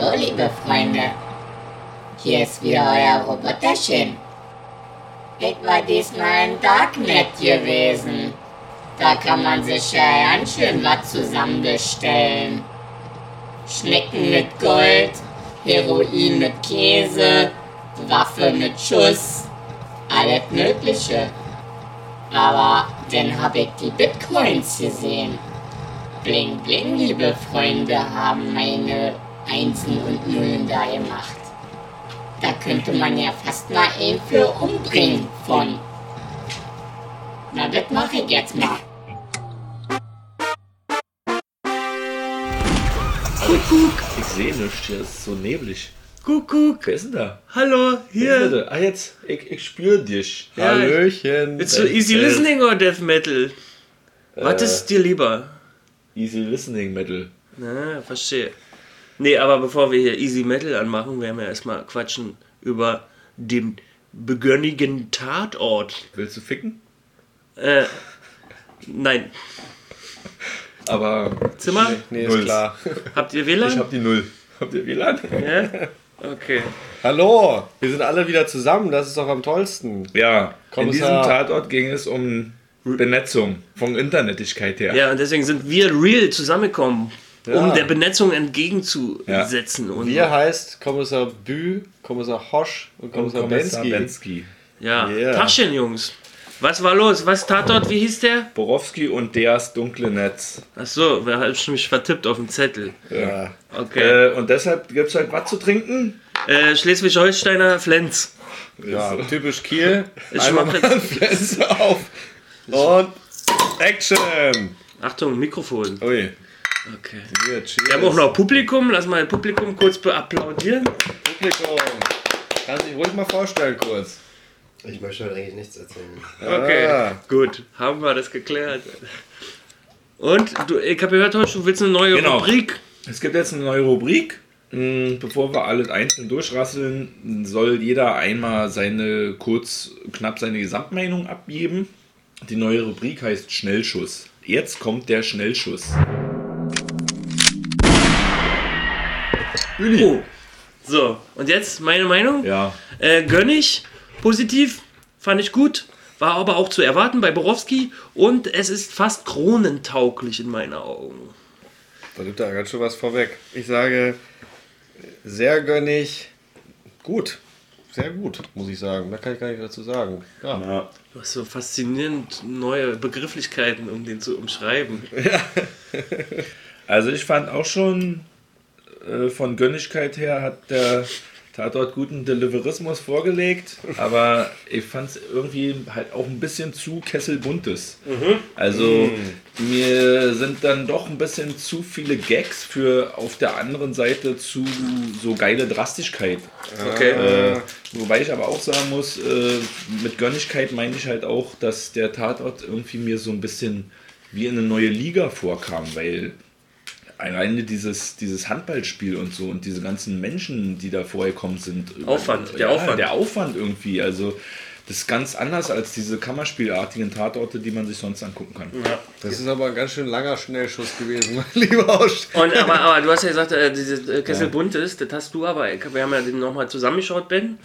Hallo, liebe Freunde. Hier ist wieder euer Roboterchen. Ich war diesmal ein Darknet gewesen. Da kann man sich ja ganz schön was zusammenbestellen. Schnecken mit Gold, Heroin mit Käse, Waffe mit Schuss, alles Mögliche. Aber dann habe ich die Bitcoins gesehen. Bling Bling, liebe Freunde, haben meine Einsen und Nullen da gemacht. Da könnte man ja fast mal einen für umbringen von. Na, das mache ich jetzt mal. Kuckuck. Ich sehe nichts, hier ist so neblig. Kuckuck. Wer ist denn da? Hallo, Wer ist hier. denn da? Ah, jetzt, ich, ich spüre dich. Ja, Hallöchen. It's so easy listening or death metal? Was Äh. ist dir lieber? Easy Listening Metal. Na, verstehe. Nee, aber bevor wir hier Easy Metal anmachen, werden wir erstmal quatschen über den begönnigen Tatort. Willst du ficken? Äh, nein. Aber Zimmer? Nee, Null. ist klar. Habt ihr ich WLAN? hab die Null. Habt ihr WLAN? Ja? Okay. Hallo, wir sind alle wieder zusammen, das ist doch am tollsten. Ja, in diesem Kommissar- Tatort ging es um Benetzung von Internetigkeit her. Ja, und deswegen sind wir real zusammengekommen, um Ja. der Benetzung entgegenzusetzen. Und Wir heißt Kommissar Bü, Kommissar Hosch und Und Kommissar, Kommissar Bensky. Bensky. ja, Yeah. Taschen, Jungs. Was war los? Was Tatort? Wie hieß der? Borowski und Deas dunkle Netz. Ach so, wer hat mich vertippt auf dem Zettel? Ja. Okay. Äh, und deshalb gibt es halt was zu trinken. Äh, Schleswig-Holsteiner Flens. ja, typisch Kiel. Ich Einmal mach mal jetzt- Fenster auf und Action. Achtung, Mikrofon. Ui, Okay. cheers. Wir haben auch noch Publikum. Lass mal Publikum kurz beapplaudieren. Publikum. Kannst dich ruhig mal vorstellen kurz. Ich möchte heute eigentlich nichts erzählen. Okay, Ah. gut. Haben wir das geklärt. Und du, ich habe gehört, du willst eine neue Genau. Rubrik. Es gibt jetzt eine neue Rubrik. Mm, Bevor wir alles einzeln durchrasseln, soll jeder einmal seine kurz, knapp seine Gesamtmeinung abgeben. Die neue Rubrik heißt Schnellschuss. Jetzt kommt der Schnellschuss. Oh. So, und jetzt meine Meinung. Ja, Äh, gönn ich. Positiv. Fand ich gut. War aber auch zu erwarten bei Borowski. Und es ist fast kronentauglich in meinen Augen. Da gibt da ganz schön was vorweg. Ich sage, sehr gönnig. Gut. Sehr gut, muss ich sagen. Da kann ich gar nicht dazu sagen. Ja. Du hast so faszinierend neue Begrifflichkeiten, um den zu umschreiben. also ich fand auch schon von Gönnigkeit her hat der Tatort guten Deliverismus vorgelegt, aber ich fand es irgendwie halt auch ein bisschen zu kesselbuntes. Also mir sind dann doch ein bisschen zu viele Gags für auf der anderen Seite zu so geile Drastigkeit. Okay. Äh, wobei ich aber auch sagen muss, äh, mit Gönnigkeit meine ich halt auch, dass der Tatort irgendwie mir so ein bisschen wie in eine neue Liga vorkam, weil alleine dieses, dieses Handballspiel und so und diese ganzen Menschen, die da vorgekommen sind. Aufwand, der ja, Aufwand. Der Aufwand irgendwie, also das ist ganz anders als diese Kammerspielartigen Tatorte, die man sich sonst angucken kann. Das ist aber ein ganz schön langer Schnellschuss gewesen, mein lieber Aus. Und aber, aber du hast ja gesagt, äh, dieses äh, Kessel bunt ist, das hast du aber, wir haben ja den nochmal zusammengeschaut, Ben,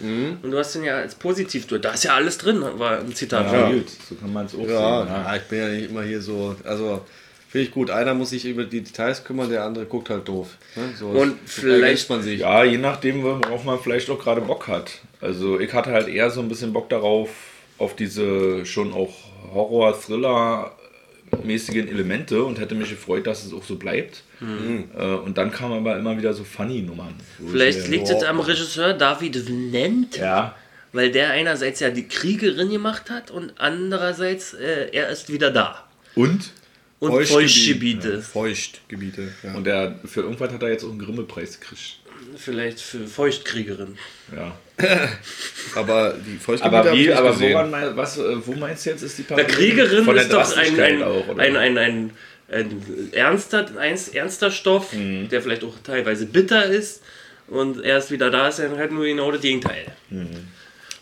und du hast den ja als positiv, du, da ist ja alles drin, war ein Zitat Ja, dir. gut, so kann man es auch Ja, sehen. Ja. ja, ich bin ja nicht immer hier so. Also, finde ich gut. Einer muss sich über die Details kümmern, der andere guckt halt doof. Ne? So Und vielleicht- man sich. Ja, je nachdem, worauf man vielleicht auch gerade Bock hat. Also ich hatte halt eher so ein bisschen Bock darauf, auf diese schon auch Horror-Thriller-mäßigen Elemente und hätte mich gefreut, dass es auch so bleibt. Äh, und dann kamen aber immer wieder so Funny-Nummern. Vielleicht liegt es jetzt am Regisseur David Vnent, Ja, weil der einerseits ja die Kriegerin gemacht hat und andererseits äh, er ist wieder da. und? Und Feuchtgebiet. Feuchtgebiete. Feuchtgebiete. Ja. Und der, für irgendwas hat er jetzt auch einen Grimme-Preis gekriegt. Vielleicht für Feuchtkriegerin. Ja. aber die Feuchtgebiete Aber wie, nicht aber woran mein, was, äh, wo meinst du jetzt ist die Der Parallele? Kriegerin Von der ist doch ein, ein, auch, oder? ein, ein, ein, ein ernster, ein ernster Stoff, Mhm. der vielleicht auch teilweise bitter ist. Und erst wieder da ist er halt nur genau das Gegenteil. Mhm.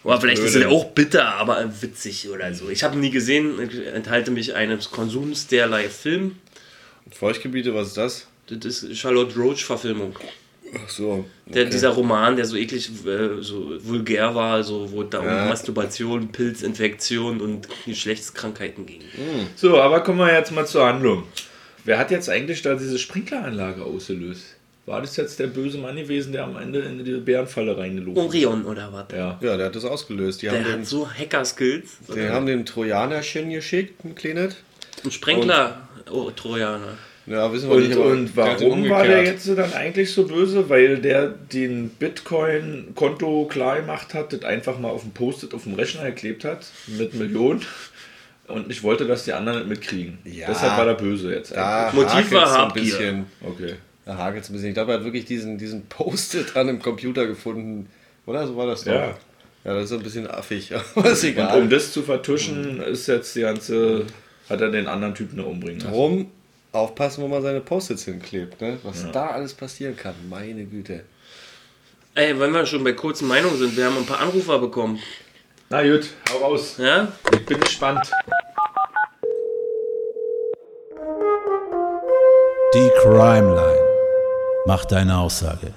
Oder vielleicht ist Blöde. er auch bitter, aber witzig oder so. Ich habe ihn nie gesehen, ich enthalte mich eines Konsums derlei Film. Feuchtgebiete, was ist das? Das ist Charlotte Roach-Verfilmung. Ach so. Der, Dieser Roman, der so eklig, äh, so vulgär war, so, wo da Ja. um Masturbation, Pilzinfektion und Geschlechtskrankheiten ging. So, aber kommen wir jetzt mal zur Handlung. Wer hat jetzt eigentlich da diese Sprinkleranlage ausgelöst? War das jetzt der böse Mann gewesen, der am Ende in die Bärenfalle reingelaufen ist? Orion oder was? Ja. Ja, der hat das ausgelöst. Die, haben Der den, hat so Hacker-Skills. die haben den Trojanerchen geschickt, ein kleines. Ein Sprenkler, oh, Trojaner. Ja, wissen wir Und, nicht, und den warum war der jetzt dann eigentlich so böse? Weil der den Bitcoin-Konto klar gemacht hat, das einfach mal auf dem Post-it auf dem Rechner geklebt hat mit Millionen und ich wollte, dass die anderen das mitkriegen. Ja. Deshalb war der böse jetzt. Da. Motiv war ein bisschen. Okay. Da hakelt es ein bisschen. Ich glaube, er hat wirklich diesen, diesen Post-it an dem Computer gefunden. Oder? So war das doch. Ja. Ja, das ist so ein bisschen affig. Aber ist Und egal. um das zu vertuschen, ist jetzt die ganze. hat er den anderen Typen da umbringen lassen. Drum aufpassen, wo man seine Post-its hinklebt. Ne? Was da alles passieren kann. Meine Güte. Ey, wenn wir schon bei kurzen Meinungen sind, wir haben ein paar Anrufer bekommen. Na gut, hau raus. Ja? Ich bin gespannt. Die Crime Line. Mach deine Aussage.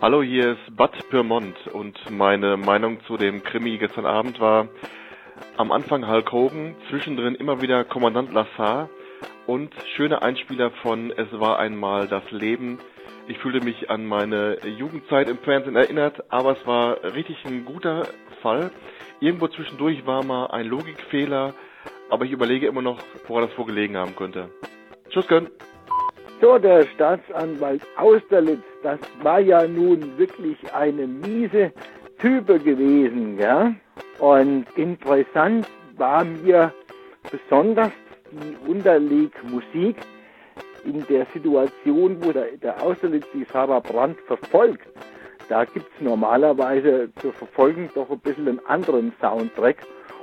Hallo, hier ist Bud Pyrmont und meine Meinung zu dem Krimi gestern Abend war am Anfang Hulk Hogan, zwischendrin immer wieder Kommandant Lassar und schöne Einspieler von Es war einmal das Leben. Ich fühlte mich an meine Jugendzeit im Fernsehen erinnert, aber es war richtig ein guter Fall. Irgendwo zwischendurch war mal ein Logikfehler, aber ich überlege immer noch, woran das vorgelegen haben könnte. Tschüss, Gönn. So, der Staatsanwalt Austerlitz, das war ja nun wirklich eine miese Type gewesen, ja. Und interessant war mir besonders die Unterlegmusik in der Situation, wo der, der Austerlitz die Sarah Brandt verfolgt. Da gibt's normalerweise zu verfolgen doch ein bisschen einen anderen Soundtrack.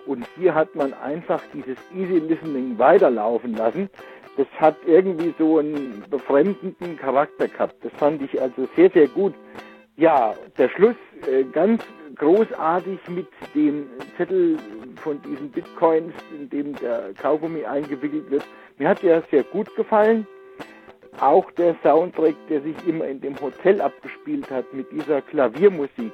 Und hier hat man einfach dieses Easy Listening weiterlaufen lassen. Das hat irgendwie so einen befremdenden Charakter gehabt. Das fand ich also sehr, sehr gut. Ja, der Schluss äh, ganz großartig mit dem Zettel von diesen Bitcoins, in dem der Kaugummi eingewickelt wird. Mir hat der sehr gut gefallen. Auch der Soundtrack, der sich immer in dem Hotel abgespielt hat mit dieser Klaviermusik.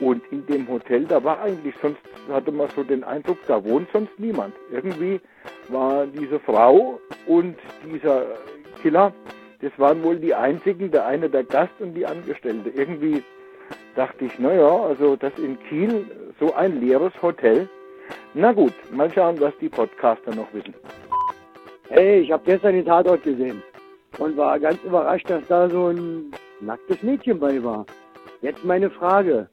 Und in dem Hotel, da war eigentlich sonst, hatte man so den Eindruck, da wohnt sonst niemand. Irgendwie war diese Frau und dieser Killer, das waren wohl die einzigen, der eine der Gast und die Angestellte. Irgendwie dachte ich, naja, also das in Kiel, so ein leeres Hotel. Na gut, mal schauen, was die Podcaster noch wissen. Hey, ich habe gestern den Tatort gesehen und war ganz überrascht, dass da so ein nacktes Mädchen bei war. Jetzt meine Frage.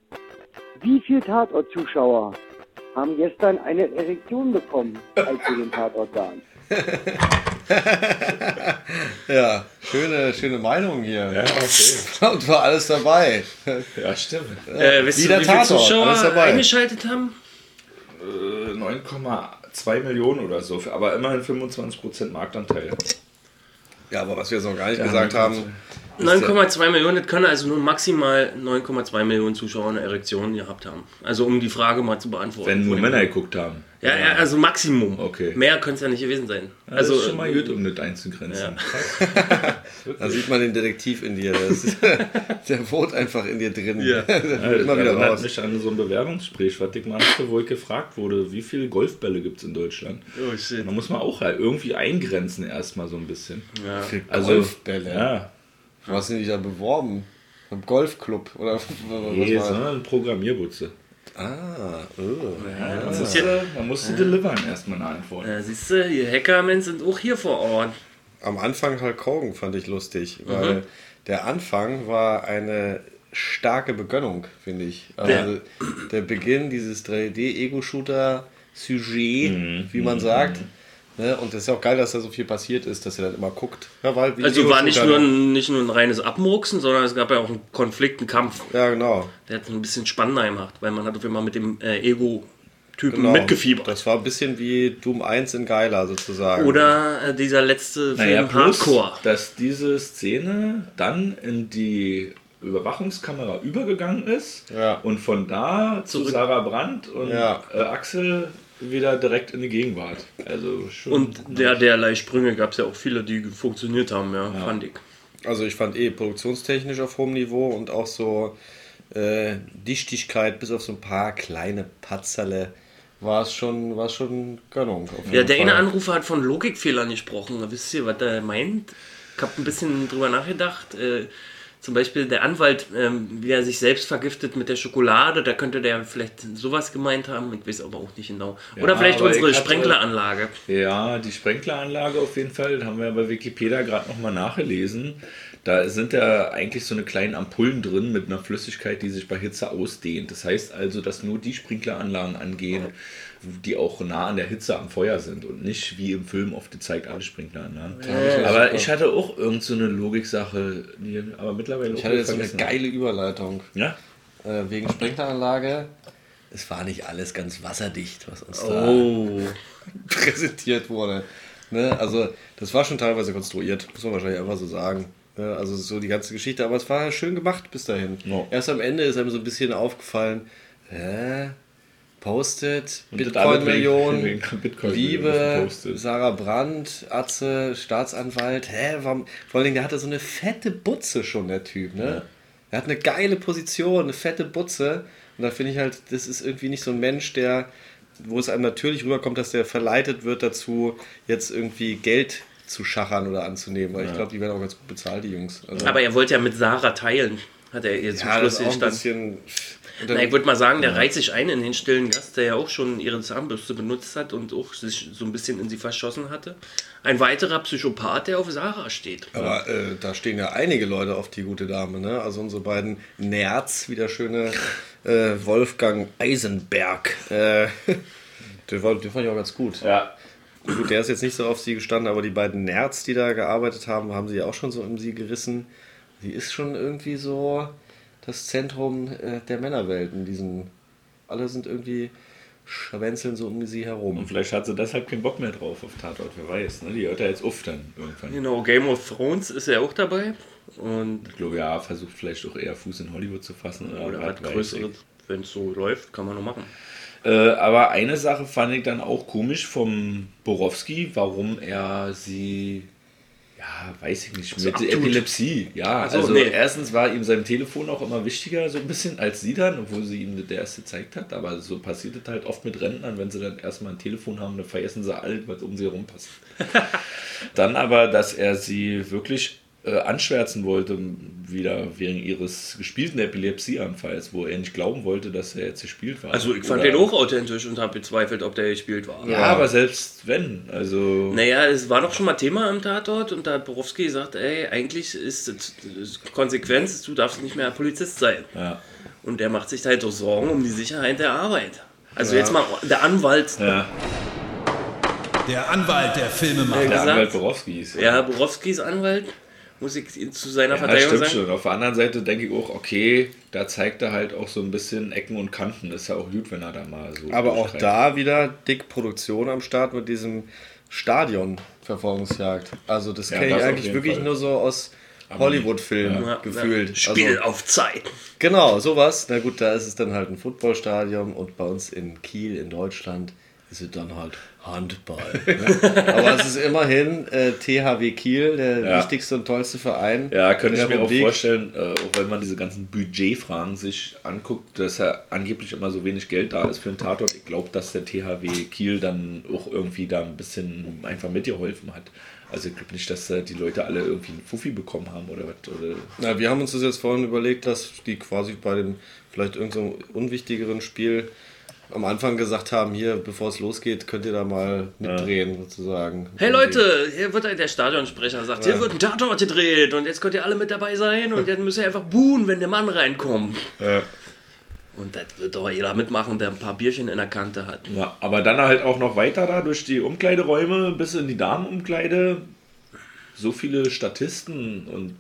Wie viele Tatort-Zuschauer haben gestern eine Erektion bekommen, als sie den Tatort sahen? Ja, schöne, schöne Meinung hier. Ja, okay. Und war alles dabei. Ja, stimmt. Äh, wisst Wie ihr, der wie viele Tatort, Zuschauer alles dabei. eingeschaltet haben? Äh, 9,2 Millionen oder so, aber immerhin 25% Marktanteil. Ja, aber was wir jetzt noch gar nicht Ja, gesagt haben, 9,2 Millionen, das können also nur maximal 9,2 Millionen Zuschauer eine Erektion gehabt haben. Also um die Frage mal zu beantworten. Wenn nur. Männer geguckt haben. Ja, ja, also Maximum. Okay. Mehr könnte es ja nicht gewesen sein. Also also ist schon mal gut, um das einzugrenzen. da sieht man den Detektiv in dir. Das ist, der wohnt einfach in dir drin. Ja. Der Ja, immer das wieder raus. mich an so ein Bewerbungsgespräch, was ich mal hatte, wo ich gefragt wurde, wie viele Golfbälle gibt es in Deutschland? Oh shit. Da muss man auch halt irgendwie eingrenzen erstmal so ein bisschen. Ja. Also, Golfbälle. Ja, Wo hast du dich da beworben? Im Golfclub? Oder was nee, sondern Programmierbutze. Ah, oh. Man musste, man musste delivern erstmal eine Antwort. Ja, siehst du, die Hackermen sind auch hier vor Ort. Am Anfang Hulk Hogan fand ich lustig, weil der Anfang war eine starke Begönnung, finde ich. Also der Beginn dieses 3D-Ego-Shooter-Sujet, wie man sagt. Ne? Und das ist ja auch geil, dass da so viel passiert ist, dass er dann immer guckt. Ja, weil Also war nicht nur, ein, nicht nur ein reines Abmurksen, sondern es gab ja auch einen Konflikt, einen Kampf. Ja, genau. Der hat es ein bisschen spannender gemacht, weil man hat auf einmal mit dem äh, Ego-Typen genau. mitgefiebert. Das war ein bisschen wie Doom 1 in Geiler sozusagen. Oder äh, dieser letzte Naja, Film plus, Hardcore. dass diese Szene dann in die Überwachungskamera übergegangen ist Ja. und von da zu Zurück. Sarah Brandt und Ja. äh, Axel wieder direkt in die Gegenwart. Also schon. Und der derlei Sprünge gab es ja auch viele, die funktioniert haben, ja, fand ich. Also ich fand eh produktionstechnisch auf hohem Niveau und auch so äh, Dichtigkeit bis auf so ein paar kleine Patzerle war es schon, war es schon Gönnung. auf Ja, der eine Anrufer hat von Logikfehlern gesprochen. Wisst ihr, was er meint? Ich habe ein bisschen drüber nachgedacht. Äh, zum Beispiel der Anwalt, ähm, wie er sich selbst vergiftet mit der Schokolade, da könnte der vielleicht sowas gemeint haben. Ich weiß aber auch nicht genau. Oder Ja, vielleicht aber unsere hatte- Sprenkleranlage. Ja, die Sprenkleranlage auf jeden Fall, haben wir bei Wikipedia gerade nochmal nachgelesen. Da sind ja eigentlich so eine kleinen Ampullen drin mit einer Flüssigkeit, die sich bei Hitze ausdehnt. Das heißt also, dass nur die Sprinkleranlagen angehen, die auch nah an der Hitze am Feuer sind und nicht wie im Film oft gezeigt alle Sprinkleranlagen. Ja, aber ich hatte auch irgend so eine Logiksache, die aber mittlerweile Ich hatte jetzt so eine vergessen. geile Überleitung. Ja? Äh, wegen Sprenkleranlage. Es war nicht alles ganz wasserdicht, was uns da Oh. präsentiert wurde. Ne? Also, das war schon teilweise konstruiert, muss man wahrscheinlich einfach so sagen. Ne? Also, so die ganze Geschichte, aber es war schön gemacht bis dahin. Ja. Erst am Ende ist einem so ein bisschen aufgefallen, hä? Postet, das Bitcoin-Millionen, Bitcoin Liebe. Sarah Brandt, Atze, Staatsanwalt. Hä, warum? Vor allen Dingen, der hatte so eine fette Butze schon, der Typ, ne? Er hat eine geile Position, eine fette Butze. Und da finde ich halt, das ist irgendwie nicht so ein Mensch, der, wo es einem natürlich rüberkommt, dass der verleitet wird dazu, jetzt irgendwie Geld zu schachern oder anzunehmen. Weil ich glaube, die werden auch ganz gut bezahlt, die Jungs. Also, Aber er wollte ja mit Sarah teilen, hat er ihr zum ja, das Schluss ist auch ein bisschen. Na, ich würde mal sagen, der reiht sich ein in den stillen Gast, der ja auch schon ihre Zahnbürste benutzt hat und auch sich so ein bisschen in sie verschossen hatte. Ein weiterer Psychopath, der auf Sarah steht. Aber äh, da stehen ja einige Leute auf die gute Dame, ne? Also unsere beiden Nerds, wie der schöne äh, Wolfgang Eisenberg. Äh, den, fand ich auch ganz gut. Ja. Gut, der ist jetzt nicht so auf sie gestanden, aber die beiden Nerds, die da gearbeitet haben, haben sie auch schon so um sie gerissen. Sie ist schon irgendwie so das Zentrum äh, der Männerwelt in diesem. Alle sind irgendwie schwänzeln so um sie herum. Und vielleicht hat sie deshalb keinen Bock mehr drauf auf Tatort, wer weiß. Ne? Die hört ja jetzt auf dann irgendwann. Genau, Game of Thrones ist ja auch dabei. Und Ich glaube, ja, versucht vielleicht auch eher Fuß in Hollywood zu fassen. Oder, oder Größeres, ich. wenn es so läuft, kann man noch machen. Äh, aber eine Sache fand ich dann auch komisch vom Borowski, warum er sie, ja, weiß ich nicht, mit abtut. Epilepsie. Ja, Ach so, also nee. erstens war ihm sein Telefon auch immer wichtiger, so ein bisschen als sie dann, obwohl sie ihm das erst gezeigt hat. Aber so passiert es halt oft mit Rentnern, wenn sie dann erstmal ein Telefon haben, dann vergessen sie alles, was um sie herum passt. Dann aber, dass er sie wirklich äh, anschwärzen wollte, wieder wegen ihres gespielten Epilepsieanfalls, wo er nicht glauben wollte, dass er jetzt gespielt war. Also ich fand Oder- den auch authentisch und habe bezweifelt, ob der gespielt war. Ja, aber selbst wenn, also. Naja, es war doch schon mal Thema im Tatort und da hat Borowski gesagt, ey, eigentlich ist das Konsequenz, du darfst nicht mehr Polizist sein. Ja. Und er macht sich halt doch Sorgen um die Sicherheit der Arbeit. Also jetzt mal der Anwalt. Ja, Der Anwalt der Filmemacher. der gesagt? Anwalt Borowski ist. Ja, Borowskis Anwalt, muss ich zu seiner Ja, Verteidigung stimmt sagen. schon. Auf der anderen Seite denke ich auch, okay, da zeigt er halt auch so ein bisschen Ecken und Kanten. Ist ja auch gut, wenn er da mal so. Aber auch da wieder dick Produktion am Start mit diesem Stadion-Verfolgungsjagd. Also das Ja, kenne ich eigentlich wirklich Fall. nur so aus Hollywood-Filmen Ja, gefühlt. Ja. Spiel Also, auf Zeit. genau, sowas. Na gut, da ist es dann halt ein Footballstadion und bei uns in Kiel in Deutschland ist es dann halt Handball. Ne? Aber es ist immerhin äh, THW Kiel, der Ja. wichtigste und tollste Verein. Ja, könnte ich mir auch Republik. vorstellen, äh, auch wenn man diese ganzen Budgetfragen sich anguckt, dass ja angeblich immer so wenig Geld da ist für einen Tatort. Ich glaube, dass der THW Kiel dann auch irgendwie da ein bisschen einfach mitgeholfen hat. Also ich glaube nicht, dass äh, die Leute alle irgendwie einen Fuffi bekommen haben oder was. Oder Na, wir haben uns das jetzt vorhin überlegt, dass die quasi bei dem vielleicht irgendeinem unwichtigeren Spiel am Anfang gesagt haben, hier, bevor es losgeht, könnt ihr da mal mitdrehen, sozusagen. Hey Leute, hier wird der Stadionsprecher sagt, hier wird ein Tatort gedreht und jetzt könnt ihr alle mit dabei sein und jetzt müsst ihr einfach buhen, wenn der Mann reinkommt. Ja. Und das wird doch jeder mitmachen, der ein paar Bierchen in der Kante hat. Ja, aber dann halt auch noch weiter da durch die Umkleideräume bis in die Damenumkleide. So viele Statisten und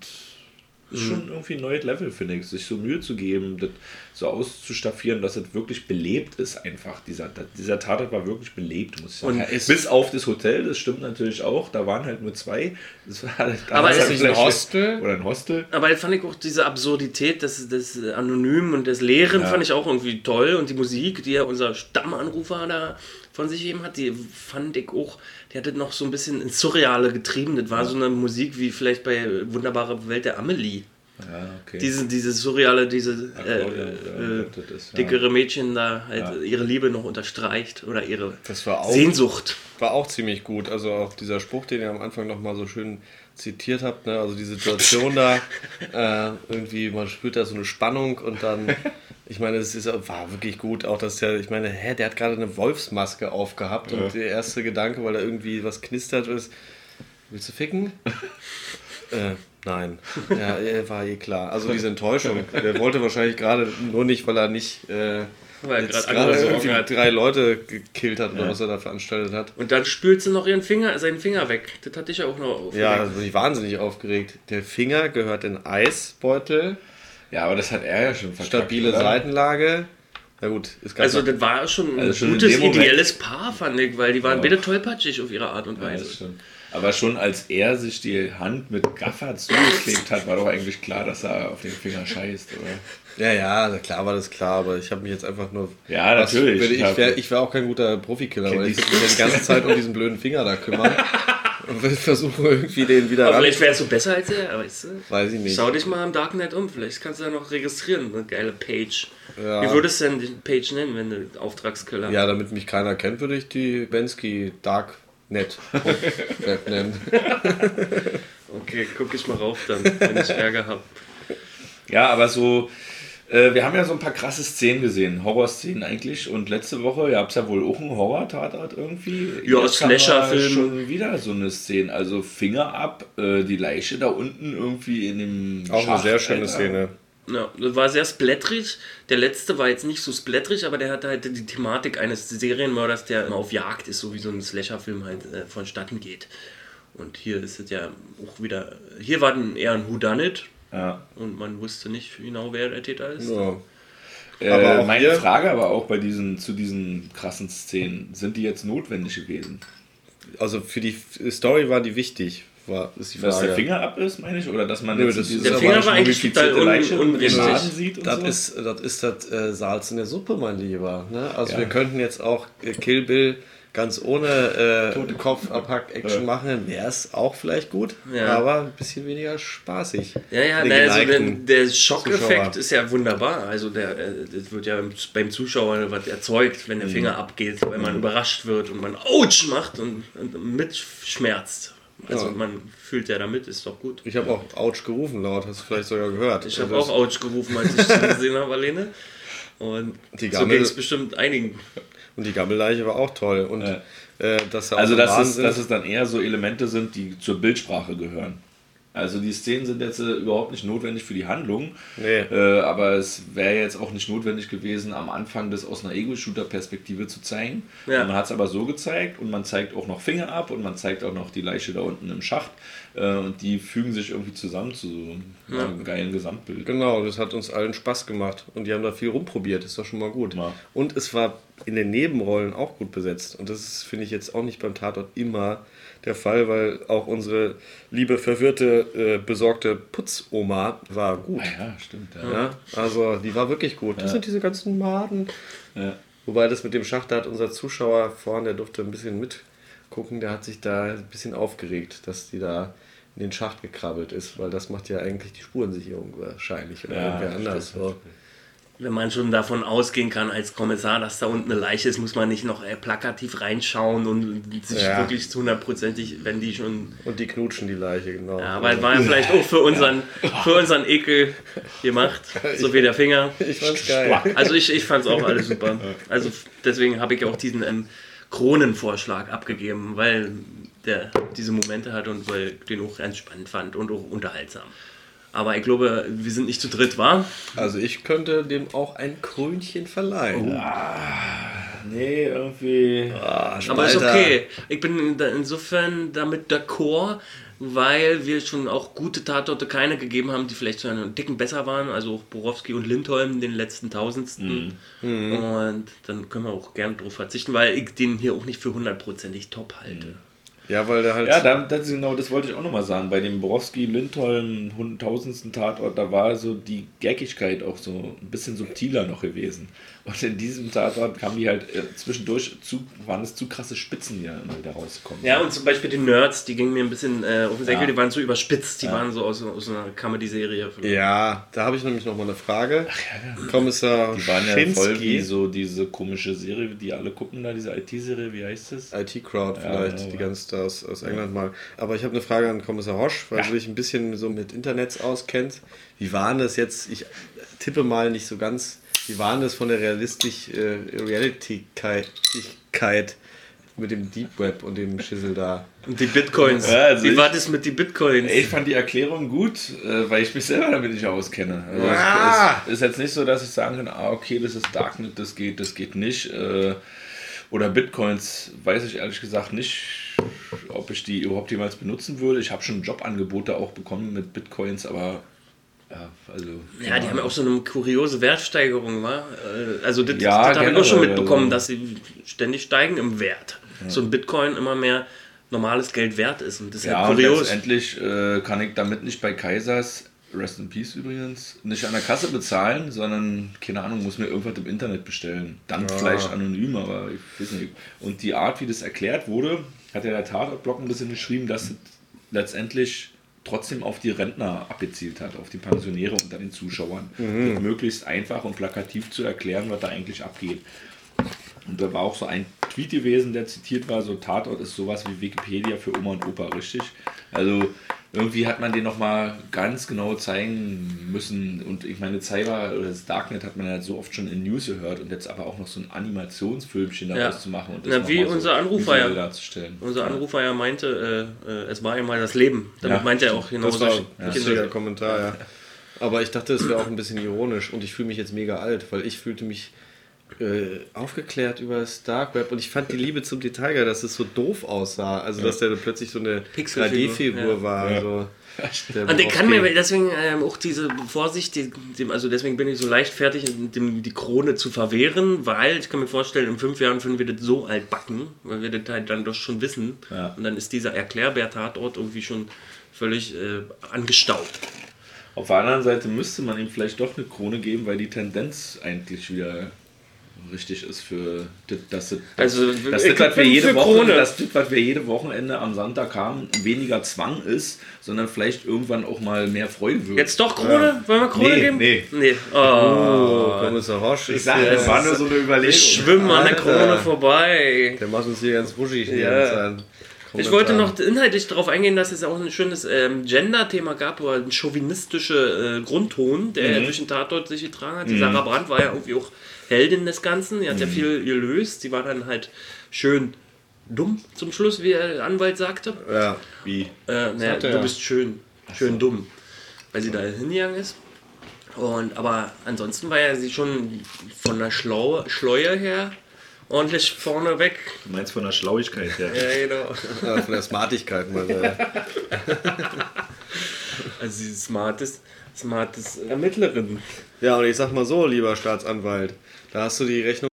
ist schon irgendwie ein neues Level, finde ich, sich so Mühe zu geben, das so auszustaffieren, dass es wirklich belebt ist einfach. Dieser, dieser Tatort war wirklich belebt, muss ich sagen. Und bis auf das Hotel, das stimmt natürlich auch, da waren halt nur zwei. Das war, da Aber ist halt nicht ein Hostel? Oder ein Hostel. Aber jetzt fand ich auch diese Absurdität des, des Anonymen und des Leeren Ja. fand ich auch irgendwie toll. Und die Musik, die ja unser Stammanrufer da von sich gegeben hat. Die fand ich auch, die hatte noch so ein bisschen ins Surreale getrieben. Das war so eine Musik wie vielleicht bei Wunderbare Welt der Amelie. Ja, okay. Diese, diese surreale, diese äh, ja, äh, ist, ja. dickere Mädchen da halt Ja. ihre Liebe noch unterstreicht oder ihre war auch, Sehnsucht. War auch ziemlich gut. Also auch dieser Spruch, den ihr am Anfang nochmal so schön zitiert habt, ne? also die Situation da, äh, irgendwie, man spürt da so eine Spannung und dann, ich meine, es ist, war wirklich gut, auch dass der, ich meine, hä, der hat gerade eine Wolfsmaske aufgehabt und der erste Gedanke, weil da irgendwie was knistert ist, willst du ficken? äh, nein. Ja, er war eh klar. Also diese Enttäuschung. Der wollte wahrscheinlich gerade nur nicht, weil er nicht äh, Weil er gerade irgendwie hat. drei Leute gekillt hat oder was er da veranstaltet hat. Und dann spült sie noch ihren Finger, seinen Finger weg. Das hatte ich ja auch noch aufgeregt. Ja, da bin ich wahnsinnig aufgeregt. Der Finger gehört in Eisbeutel, Ja, aber das hat er ja schon verkackt. stabile oder? Seitenlage. Na gut, es gab Also das war schon ein Also schon gutes, Moment- ideelles Paar, fand ich, weil die waren Ja. beide tollpatschig auf ihre Art und Ja, Weise. das stimmt. Aber schon als er sich die Hand mit Gaffer zugeklebt hat, war doch eigentlich klar, dass er auf den Finger scheißt, oder? ja, ja, na klar war das klar, aber ich habe mich jetzt einfach nur. Ja, natürlich. Was, Ich ich wäre ich wär auch kein guter Profikiller, weil ich würde mich ja die ganze Zeit um diesen blöden Finger da kümmern. Und will versuchen irgendwie den wieder Aber ran. vielleicht wärst du besser als er, weißt du? Weiß ich nicht. Schau dich mal im Darknet um, vielleicht kannst du ja noch registrieren, eine geile Page. Ja. Wie würdest du denn die Page nennen, wenn du Auftragskiller? Ja, damit mich keiner kennt, würde ich die Bensky Darknet Web nennen. Okay, guck ich mal rauf dann, wenn ich Ärger habe. Ja, aber so, äh, wir haben ja so ein paar krasse Szenen gesehen, Horrorszenen eigentlich. Und letzte Woche gab es ja wohl auch einen Horror-Tatort irgendwie. Ja, Slasher-Film. Schon wieder so eine Szene, also Finger ab, äh, die Leiche da unten irgendwie in dem Auch eine Schacht, sehr schöne Alter. Szene. Ja, das war sehr splättrig. Der letzte war jetzt nicht so splättrig, aber der hatte halt die Thematik eines Serienmörders, der immer auf Jagd ist, so wie so ein Slasher-Film halt äh, vonstatten geht. Und hier ist es ja auch wieder. Hier war dann eher ein Whodunit Ja. und man wusste nicht genau, wer der Täter ist. Ja. Äh, Aber meine hier- Frage aber auch bei diesen, zu diesen krassen Szenen, sind die jetzt notwendig gewesen? Also für die Story war die wichtig, war, ist die Frage. Dass der Finger ab ist, meine ich? Oder dass man Nö, jetzt das Der Finger war eigentlich total un Leiche unrichtig. Sieht und Das so? ist, das ist das äh, Salz in der Suppe, mein Lieber. Ne? Also Ja. wir könnten jetzt auch äh, Kill Bill ganz ohne äh, Kopf-Attack-Action machen, wäre es auch vielleicht gut, Ja. aber ein bisschen weniger spaßig. Ja, ja, naja, also der, der Schockeffekt ist ja wunderbar. Also der, äh, das wird ja beim Zuschauer was erzeugt, wenn der Finger abgeht, weil man überrascht wird und man Autsch macht und, und mitschmerzt. Also Ja. man fühlt ja damit, ist doch gut. Ich habe auch Ouch gerufen laut, hast du vielleicht sogar gehört. Ich habe Also auch Autsch gerufen, als ich das gesehen habe, Alene. Und Die so ging es bestimmt einigen. Und die Gammelleiche war auch toll. Und Ja. äh, dass Also, dass es, dass es dann eher so Elemente sind, die zur Bildsprache gehören. Also, die Szenen sind jetzt äh, überhaupt nicht notwendig für die Handlung, Nee. äh, aber es wäre jetzt auch nicht notwendig gewesen, am Anfang das aus einer Ego-Shooter-Perspektive zu zeigen. Ja. Man hat es aber so gezeigt und man zeigt auch noch Finger ab und man zeigt auch noch die Leiche da unten im Schacht äh, und die fügen sich irgendwie zusammen zu so einem geilen Gesamtbild. Genau, das hat uns allen Spaß gemacht. Und die haben da viel rumprobiert, ist doch schon mal gut. Ja. Und es war in den Nebenrollen auch gut besetzt. Und das finde ich, jetzt auch nicht beim Tatort immer der Fall, weil auch unsere liebe, verwirrte, äh, besorgte Putzoma war gut. Ah ja, stimmt. Ja. Ja, also die war wirklich gut. Das sind diese ganzen Maden. Ja. Wobei das mit dem Schacht, da hat unser Zuschauer vorhin, der durfte ein bisschen mitgucken, der hat sich da ein bisschen aufgeregt, dass die da in den Schacht gekrabbelt ist, weil das macht ja eigentlich die Spurensicherung wahrscheinlich oder Ja, irgendwer anders. So. Wenn man schon davon ausgehen kann als Kommissar, dass da unten eine Leiche ist, muss man nicht noch äh, plakativ reinschauen und sich Ja. wirklich zu hundertprozentig, wenn die schon Und die knutschen die Leiche, genau. Ja, aber es war ja vielleicht auch für unseren, für unseren Ekel gemacht, so wie der Finger. ich fand's geil. Also ich, ich fand es auch alles super. Also deswegen habe ich auch diesen ähm, Kronenvorschlag abgegeben, weil der diese Momente hat und weil ich den auch entspannt fand und auch unterhaltsam. Aber ich glaube, wir sind nicht zu dritt, war? Also ich könnte dem auch ein Krönchen verleihen. Nee, irgendwie. Ah, Aber ist okay. Ich bin insofern damit d'accord, weil wir schon auch gute Tatorte keine gegeben haben, die vielleicht so einen Dicken besser waren. Also auch Borowski und Lindholm, den letzten Tausendsten. Und dann können wir auch gern drauf verzichten, weil ich den hier auch nicht für hundertprozentig top halte. Ja, weil der halt. Ja, da, das, genau, das wollte ich auch nochmal sagen. Bei dem Borowski Lindholm hunderttausendsten Tatort, da war so die Gaggigkeit auch so ein bisschen subtiler noch gewesen. Und in diesem Tatort kamen die halt äh, zwischendurch zu, waren es zu krasse Spitzen, die dann wieder rausgekommen Ja, und zum Beispiel die Nerds, die gingen mir ein bisschen äh, auf den Senkel, Ja. die waren so überspitzt, die Ja. waren so aus, aus einer Comedy-Serie. Ja, da habe ich nämlich noch mal eine Frage. Kommissar Die waren ja voll wie Schinski, so diese komische Serie, die alle gucken da, diese IT-Serie, wie heißt das? IT-Crowd Ja, vielleicht, die ja. ganz da aus, aus England mal. Aber ich habe eine Frage an Kommissar Hosch, weil Ja. du dich ein bisschen so mit Internets auskennt. Wie waren das jetzt? Ich tippe mal nicht so ganz. Wie waren das von der Realistisch, äh, Realität mit dem Deep Web und dem Schissel da? Und die Bitcoins. Ja, also wie ich- war das mit den Bitcoins? Ich fand die Erklärung gut, äh, weil ich mich selber damit nicht auskenne. Also Ah! es ist, ist jetzt nicht so, dass ich sagen kann, ah, okay, das ist Darknet, das geht, das geht nicht. Äh, oder Bitcoins, weiß ich ehrlich gesagt nicht, ob ich die überhaupt jemals benutzen würde. Ich habe schon Jobangebote auch bekommen mit Bitcoins, aber ja, also. Ja, die haben ja auch so eine kuriose Wertsteigerung, wa? Äh, Also das, Ja, das habe ich auch schon mitbekommen, also- dass sie ständig steigen im Wert. So ein Bitcoin immer mehr normales Geld wert ist. Und das ist Ja, halt und kurios. letztendlich äh, kann ich damit nicht bei Kaisers, Rest in Peace übrigens, nicht an der Kasse bezahlen, sondern, keine Ahnung, muss mir irgendwas im Internet bestellen. Dann vielleicht anonym, aber ich weiß nicht. Und die Art, wie das erklärt wurde, hat ja der Tatortblock ein bisschen geschrieben, dass letztendlich trotzdem auf die Rentner abgezielt hat, auf die Pensionäre unter den Zuschauern. Und möglichst einfach und plakativ zu erklären, was da eigentlich abgeht. Und da war auch so ein Tweet gewesen, der zitiert war, so Tatort ist sowas wie Wikipedia für Oma und Opa, richtig? Also irgendwie hat man den nochmal ganz genau zeigen müssen. Und ich meine, Cyber oder das Darknet hat man ja so oft schon in News gehört und jetzt aber auch noch so ein Animationsfilmchen daraus Ja. zu machen und Na, noch wie unser Anrufer visuell ja. darzustellen. Unser Anrufer ja meinte, äh, äh, es war einmal das Leben. Damit Ja, meint er auch genau Das war ein Kinder- lustiger Kommentar, ja. Aber ich dachte, es wäre auch ein bisschen ironisch und ich fühle mich jetzt mega alt, weil ich fühlte mich äh, aufgeklärt über das Dark Web und ich fand die Liebe zum Detail geil, dass es so doof aussah. Also, dass der plötzlich so eine Pixelfigur, 3D-Figur ja. war. Ja. So. Der Und ich kann mir deswegen ähm, auch diese Vorsicht, die, dem, also deswegen bin ich so leichtfertig, dem, die Krone zu verwehren, weil ich kann mir vorstellen, in fünf Jahren finden wir das so altbacken, weil wir das halt dann doch schon wissen. Ja. Und dann ist dieser Erklärbär-Tatort irgendwie schon völlig äh, angestaubt. Auf der anderen Seite müsste man ihm vielleicht doch eine Krone geben, weil die Tendenz eigentlich wieder richtig ist für das, dass das, Also, dass ich das, was wir jede für Woche, das, was wir jede Wochenende am Sonntag haben, weniger Zwang ist, sondern vielleicht irgendwann auch mal mehr Freude wird. Jetzt doch Krone? Wollen wir Krone Nee, geben? nee. Nee. Oh. Oh, Kommissar Hosch. Ich sage, das war nur so eine Überlegung. Ich schwimme an der. Krone vorbei. Der macht uns hier ganz wuschig. Ja. Ich wollte noch inhaltlich darauf eingehen, dass es auch ein schönes ähm, Gender-Thema gab, oder ein chauvinistischer äh, Grundton, der Mhm. durch den Tatort sich getragen hat. Die Sarah Brandt war ja irgendwie auch Heldin des Ganzen. Die hat Mhm. ja viel gelöst. Sie war dann halt schön dumm zum Schluss, wie der Anwalt sagte. Ja. Wie? Äh, naja, du ja. bist schön, schön dumm, weil sie da hingegangen ist. Und, aber ansonsten war ja sie schon von der Schlau Schleuer her ordentlich vorne weg. Du meinst von der Schlauigkeit her. Ja, genau. Ja, von der Smartigkeit mal. Ja. Also ist smartes, smartes Ermittlerin. ja, und ich sag mal so, lieber Staatsanwalt, da hast du die Rechnung.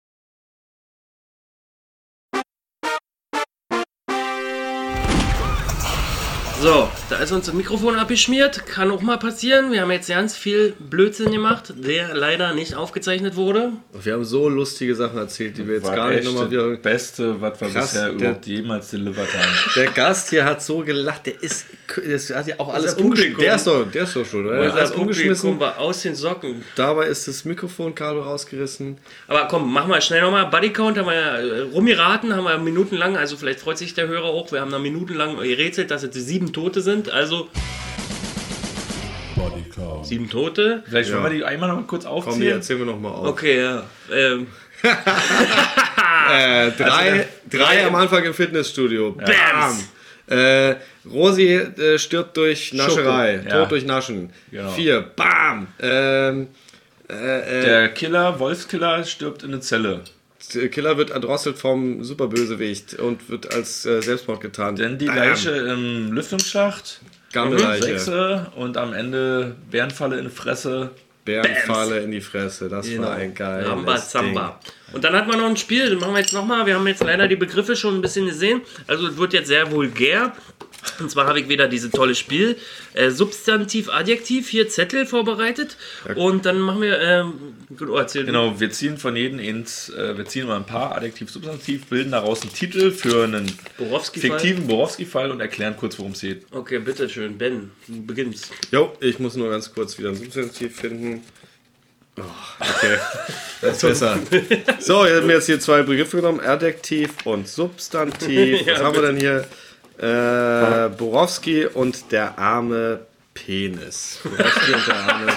So, da ist uns das Mikrofon abgeschmiert. Kann auch mal passieren. Wir haben jetzt ganz viel Blödsinn gemacht, der leider nicht aufgezeichnet wurde. Wir haben so lustige Sachen erzählt, die wir jetzt War gar nicht nochmal wieder. das Beste, was wir Krass, bisher der- überhaupt jemals delivered haben. Der Gast hier hat so gelacht, der ist. Das hat ja auch alles Unser umgeschmissen. Der ist doch, der ist doch schon, oder? Unser umgeschmissen. war aus den Socken. Dabei ist das Mikrofonkabel rausgerissen. Aber komm, mach mal schnell nochmal. Bodycount haben wir ja äh, rumgeraten, haben wir minutenlang, also vielleicht freut sich der Hörer auch, wir haben da minutenlang gerätselt, dass es sieben Tote sind. Also Body Count. sieben Tote. Vielleicht Ja. wollen wir die einmal noch mal kurz Komm, die aufzählen. erzählen wir nochmal auf. Okay, ja. Ähm, Äh, drei, drei am Anfang im Fitnessstudio. Bam! Bams. Äh, Rosi äh, stirbt durch Nascherei. Ja. durch Naschen. Genau. Vier. Bam! Ähm, äh, äh, Der Killer, Wolfskiller, stirbt in eine Zelle. Killer wird erdrosselt vom Superbösewicht und wird als äh, Selbstmord getan. Dann die Bam. Leiche im Lüftungsschacht. Gammelleiche. Sechse und am Ende Bärenfalle in die Fresse. Bärenfalle in die Fresse. Das Genau. war ein geiles Ramba Ding. Zamba. Und dann hat man noch ein Spiel, das machen wir jetzt nochmal. Wir haben jetzt leider die Begriffe schon ein bisschen gesehen. Also es wird jetzt sehr vulgär. Und zwar habe ich wieder dieses tolle Spiel. Äh, Substantiv, Adjektiv, hier Zettel vorbereitet. Und dann machen wir. Ähm, oh, erzähl. Genau, wir ziehen von jedem ins, äh, wir ziehen mal ein paar Adjektiv, Substantiv, bilden daraus einen Titel für einen Borowski-Fall. fiktiven Borowski-Fall und erklären kurz, worum es geht. Okay, bitteschön. Ben, du beginnst. Jo, ich muss nur ganz kurz wieder ein Substantiv finden. Oh, okay, das ist besser. So, ich habe mir jetzt hier zwei Begriffe genommen: Adjektiv und Substantiv. Was haben wir denn hier? Äh, Borowski und der arme Penis. Borowski und der arme,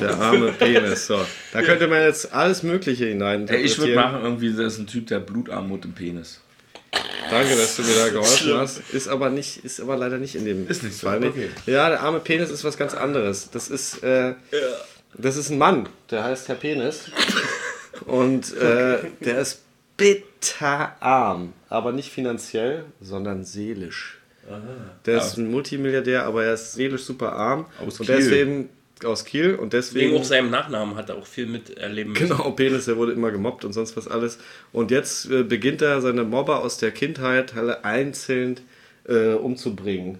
der arme Penis. So, da könnte man jetzt alles Mögliche hinein. Äh, ich würde machen, irgendwie, das ist ein Typ, der Blutarmut im Penis. Danke, dass du mir da geholfen hast. Ist aber nicht, ist aber leider nicht in dem Ist nicht so, okay. Ja, der arme Penis ist was ganz anderes. Das ist, äh, das ist ein Mann, der heißt Herr Penis. Und äh, der ist bitterarm, aber nicht finanziell, sondern seelisch. Der ist ein Multimilliardär, aber er ist seelisch super arm. Aus und Kiel. deswegen aus Kiel und deswegen Wegen auch seinem Nachnamen hat er auch viel miterleben müssen. Genau, Penis, der wurde immer gemobbt und sonst was alles. Und jetzt äh, beginnt er seine Mobber aus der Kindheit alle einzeln äh, umzubringen.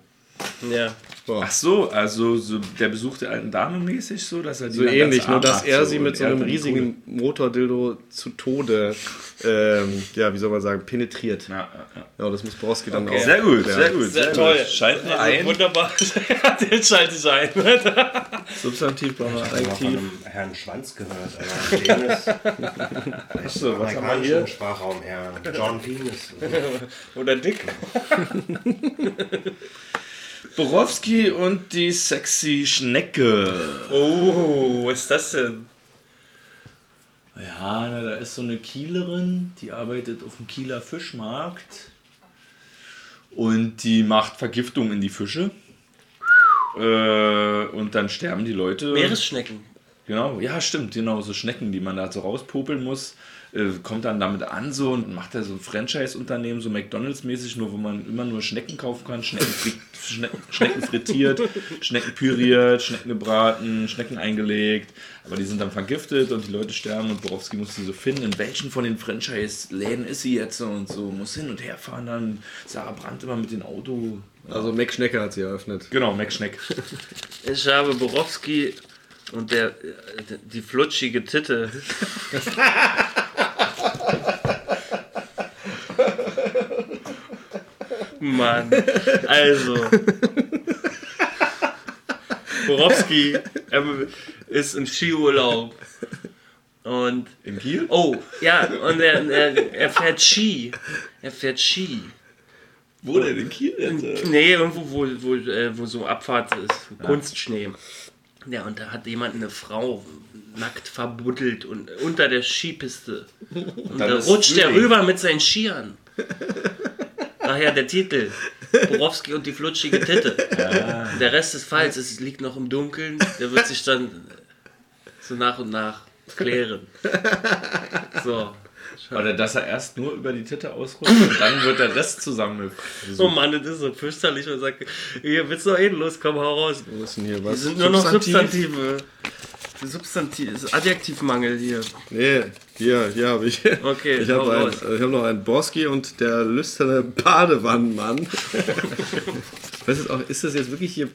Ja. Ach so, also so der Besuch der alten Dame mäßig so, dass er die So dann ähnlich, ganz nur dass er sie mit so einem riesigen Motordildo zu Tode, ähm, ja, wie soll man sagen, penetriert. Ja, ja, ja. Ja, das muss Borowski dann Okay. auch. Sehr gut, sehr gut, Sehr sehr, toll. gut. Schalten Also ein. Wunderbar. Den schalte ich ein. Substantiv brauchen wir Ich habe von Adjektiv. einem Herrn Schwanz gehört, aber Penis. Achso, was haben wir hier? Sprachraum eher John Penis. Oder dick. Borowski und die sexy Schnecke. Oh, was ist das denn? Ja, na, da ist so eine Kielerin, die arbeitet auf dem Kieler Fischmarkt und die macht Vergiftung in die Fische. Äh, und dann sterben die Leute. Meeresschnecken. Genau, ja, stimmt, genau, so Schnecken, die man da so rauspopeln muss. Äh, kommt dann damit an so und macht da so ein Franchise-Unternehmen, so McDonalds-mäßig, nur wo man immer nur Schnecken kaufen kann. Schnecken, fri- Schnecken, Schnecken frittiert, Schnecken püriert, Schnecken gebraten, Schnecken eingelegt. Aber die sind dann vergiftet und die Leute sterben und Borowski muss die so finden. In welchen von den Franchise-Läden ist sie jetzt und so, muss hin und her fahren. Dann Sarah Brandt immer mit dem Auto. Also Mac Schnecke hat sie eröffnet. Genau, Mac Schneck. Ich habe Borowski und der, äh, die flutschige Titte. Mann, also. Borowski ähm, ist im Skiurlaub. Und. In Kiel? Oh, ja, und er, er, er fährt Ski. Er fährt Ski. Wo denn in Kiel? Jetzt? Nee, irgendwo, wo, wo, äh, wo so Abfahrt ist. Kunstschnee. Ja, und da hat jemand eine Frau nackt verbuddelt und unter der Skipiste. Und dann da rutscht er rüber mit seinen Skiern. Daher der Titel. Borowski und die flutschige Titte. Der Rest des Falls, es liegt noch im Dunkeln. Der wird sich dann so nach und nach klären. So. Oder dass er erst nur über die Titte ausrutscht und dann wird der Rest zusammen. Oh Mann, das ist so fürchterlich. Man sagt, hier willst du noch hin, los, komm, hau raus. Wo ist denn hier was? sind nur noch Substantiv. Substantive. Substantiv, Adjektivmangel hier. Nee, hier, hier habe ich. Okay, ich habe ein, ich hab noch einen Borski und der lüsterne Badewannenmann. Weiß jetzt auch, ist das jetzt wirklich hier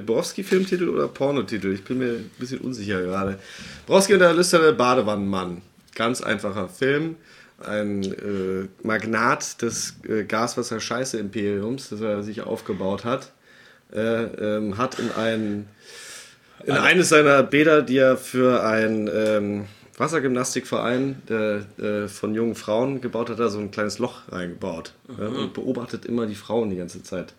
Borowski-Filmtitel oder Pornotitel? Ich bin mir ein bisschen unsicher gerade. Borowski und der lüsterne Badewannenmann. Ganz einfacher Film. Ein äh, Magnat des äh, Gaswasser-Scheiße-Imperiums, das er sich aufgebaut hat, äh, ähm, hat in ein in eines seiner Bäder, die er für einen ähm, Wassergymnastikverein der, äh, von jungen Frauen gebaut hat, da so ein kleines Loch reingebaut. Ja, und beobachtet immer die Frauen die ganze Zeit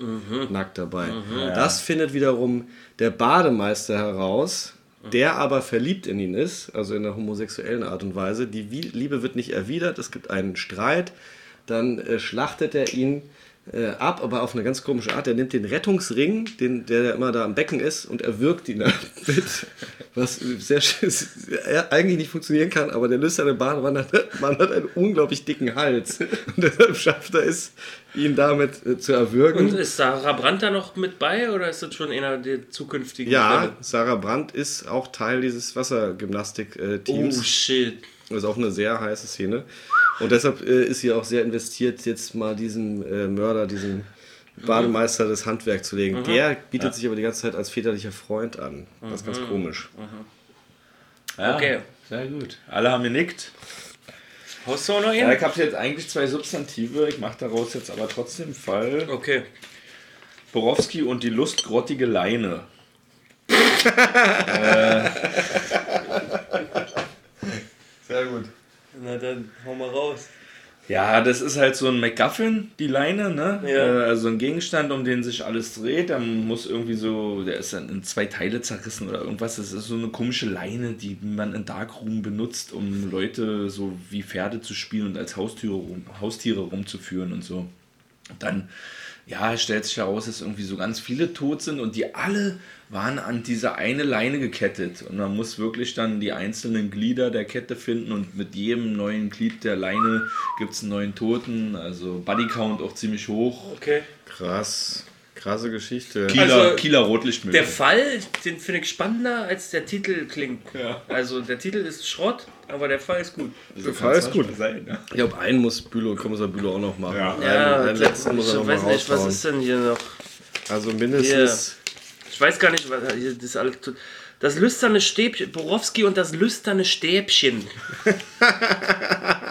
nackt dabei. Das findet wiederum der Bademeister heraus, der aber verliebt in ihn ist, also in einer homosexuellen Art und Weise. Die Liebe wird nicht erwidert, es gibt einen Streit, dann äh, schlachtet er ihn äh, ab, aber auf eine ganz komische Art. Er nimmt den Rettungsring, den, der immer da am Becken ist, und erwürgt ihn damit. Was sehr schön, eigentlich nicht funktionieren kann, aber der lüsterne Bademann hat, Mann hat einen unglaublich dicken Hals. Und deshalb schafft er es, ihn damit äh, zu erwürgen. Und ist Sarah Brandt da noch mit bei oder ist das schon einer der zukünftigen? ja, Sarah Brandt ist auch Teil dieses Wassergymnastik-Teams. Oh shit. Das ist auch eine sehr heiße Szene. Und deshalb äh, ist sie auch sehr investiert, jetzt mal diesem äh, Mörder, diesem Bademeister das Handwerk zu legen. Mhm. Der bietet sich aber die ganze Zeit als väterlicher Freund an. Das ist ganz Mhm. komisch. Ja, Okay. Sehr gut. Alle haben genickt. Hast du auch noch Ja, einen? ich habe jetzt eigentlich zwei Substantive. Ich mache daraus jetzt aber trotzdem Fall. Okay. Borowski und die lustgrottige Leine. Sehr gut. Na dann, hau mal raus. Ja, das ist halt so ein MacGuffin, die Leine, ne? Ja. Äh, Also ein Gegenstand, um den sich alles dreht. Dann muss irgendwie so, der ist dann in zwei Teile zerrissen oder irgendwas. Das ist so eine komische Leine, die man in Darkroom benutzt, um Leute so wie Pferde zu spielen und als Haustiere, rum, Haustiere rumzuführen und so. Dann, ja, stellt sich heraus, dass irgendwie so ganz viele tot sind und die alle waren an diese eine Leine gekettet. Und man muss wirklich dann die einzelnen Glieder der Kette finden und mit jedem neuen Glied der Leine gibt es einen neuen Toten. Also Bodycount auch ziemlich hoch. Okay. Krass. Krasse Geschichte. Kieler, Also, Kieler Rotlichtmühle. Der Fall, den finde ich spannender, als der Titel klingt. Ja. Also der Titel ist Schrott, aber der Fall ist gut. so Fall kann's ist gut. Sein, ja. Ich glaube, einen muss Bülow, Kommissar Bülow auch noch machen. Ja. Einen, Ja, einen letzten muss er ich noch weiß nicht, was ist denn hier noch? Also mindestens. Ich weiß gar nicht, was hier das ist alles. tut. Das lüsterne Stäbchen, Borowski und das lüsterne Stäbchen.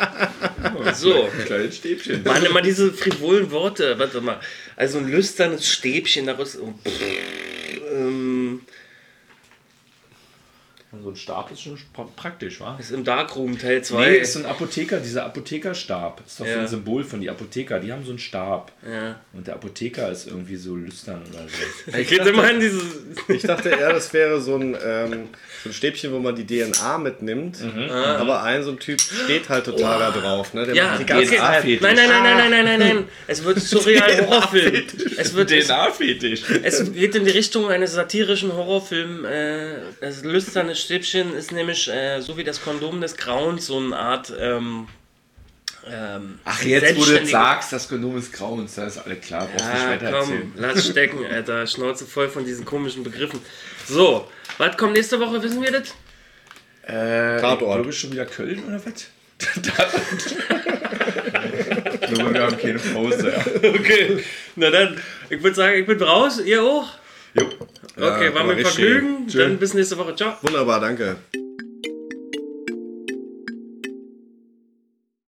so. Kleines Stäbchen. Mann, immer diese frivolen Worte. Warte mal. Also ein lüsternes Stäbchen daraus. Oh, pff, ähm, So ein Stab ist schon pra- praktisch, wa? ist im Darkroom Teil 2. Nee, ist so ein Apotheker, dieser Apothekerstab. Ist doch so Ja. ein Symbol von die Apotheker. Die haben so einen Stab. ja. Und der Apotheker ist irgendwie so lüstern oder so. Ich geht immer in dieses. Ich dachte eher, das wäre so ein, ähm, so ein Stäbchen, wo man die DNA mitnimmt. Aber ein so ein Typ steht halt total da drauf. Ne? Der Ja, macht die ganze okay. Zeit. DNA-Fetisch. Nein, nein, nein, nein, nein, nein, nein, nein. Es wird surreal Horrorfilm. Es wird DNA-Fetisch. Es geht in die Richtung eines satirischen Horrorfilms. Äh, das lüsterne Stäbchen ist nämlich äh, so wie das Kondom des Grauens so eine Art. Ähm, ähm, Ach, jetzt, wo du sagst, das Genom ist grauens, da ist alles klar. Brauchst nicht Ja, weiter komm, erzählen. lass stecken, Alter. Schnauze voll von diesen komischen Begriffen. So, was kommt nächste Woche? Wissen wir das? Äh, Tatort. Ich glaube schon wieder Köln oder was? Ich glaube, wir haben keine Pause, ja. Okay, na dann, ich würde sagen, ich bin raus. Ihr auch? Jo. Okay, Ja, war mir richtig. Vergnügen. Tschö. Dann bis nächste Woche. Ciao. Wunderbar, danke.